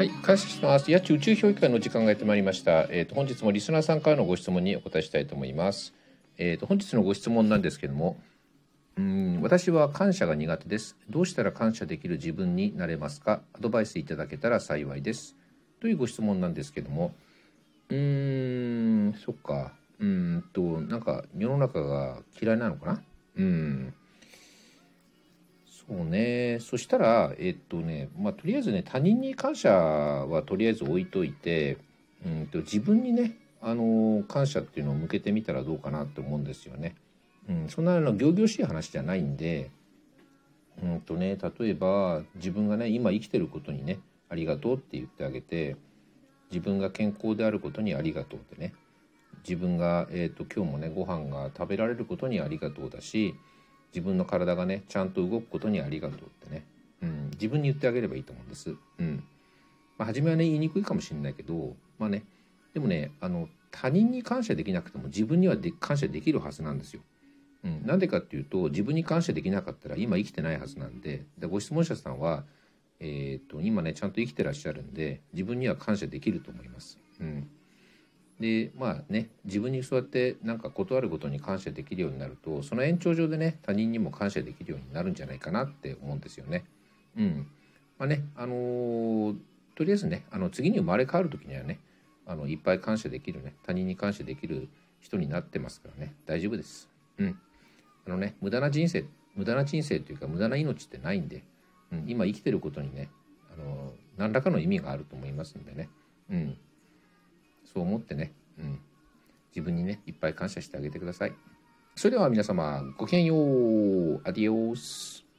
はい、感謝してます。八千宇宙評議会の時間がやってまいりました。えっ、と本日もリスナーさんからのご質問にお答えしたいと思います。えっ、と本日のご質問なんですけども、うん私は感謝が苦手です。どうしたら感謝できる自分になれますか？アドバイスいただけたら幸いです。というご質問なんですけども、うーん、そっか。うんとなんか世の中が嫌いなのかな？うん。そうね。そしたら、えっとね、まあ、とりあえずね、他人に感謝はとりあえず置いといて、うんと、自分にね、あの、感謝っていうのを向けてみたらどうかなって思うんですよね。うん、そんなの仰々しい話じゃないんで、うんとね、例えば自分がね、今生きてることにね、ありがとうって言ってあげて、自分が健康であることにありがとうってね、自分が、えー、と今日もねご飯が食べられることにありがとうだし自分の体がねちゃんと動くことにありがとうってね、うん、自分に言ってあげればいいと思うんです。うんまあ、初めはね言いにくいかもしれないけどまあねでもねあの他人に感謝できなくても自分にはで感謝できるはずなんですよ。うん、なんでかっていうと自分に感謝できなかったら今生きてないはずなんででご質問者さんは、えー、と今ねちゃんと生きてらっしゃるんで自分には感謝できると思います。うんでまあね自分にそうやってなんか断ることに感謝できるようになるとその延長上でね他人にも感謝できるようになるんじゃないかなって思うんですよね。うんまあねあのーとりあえずねあの次に生まれ変わる時にはねあのいっぱい感謝できるね他人に感謝できる人になってますからね大丈夫です。うんあのね無駄な人生無駄な人生というか無駄な命ってないんで、うん、今生きてることにねあの何らかの意味があると思いますんでね。うんそう思ってね、うん、自分にね、いっぱい感謝してあげてください。それでは皆様、ごきげんよう。アディオス。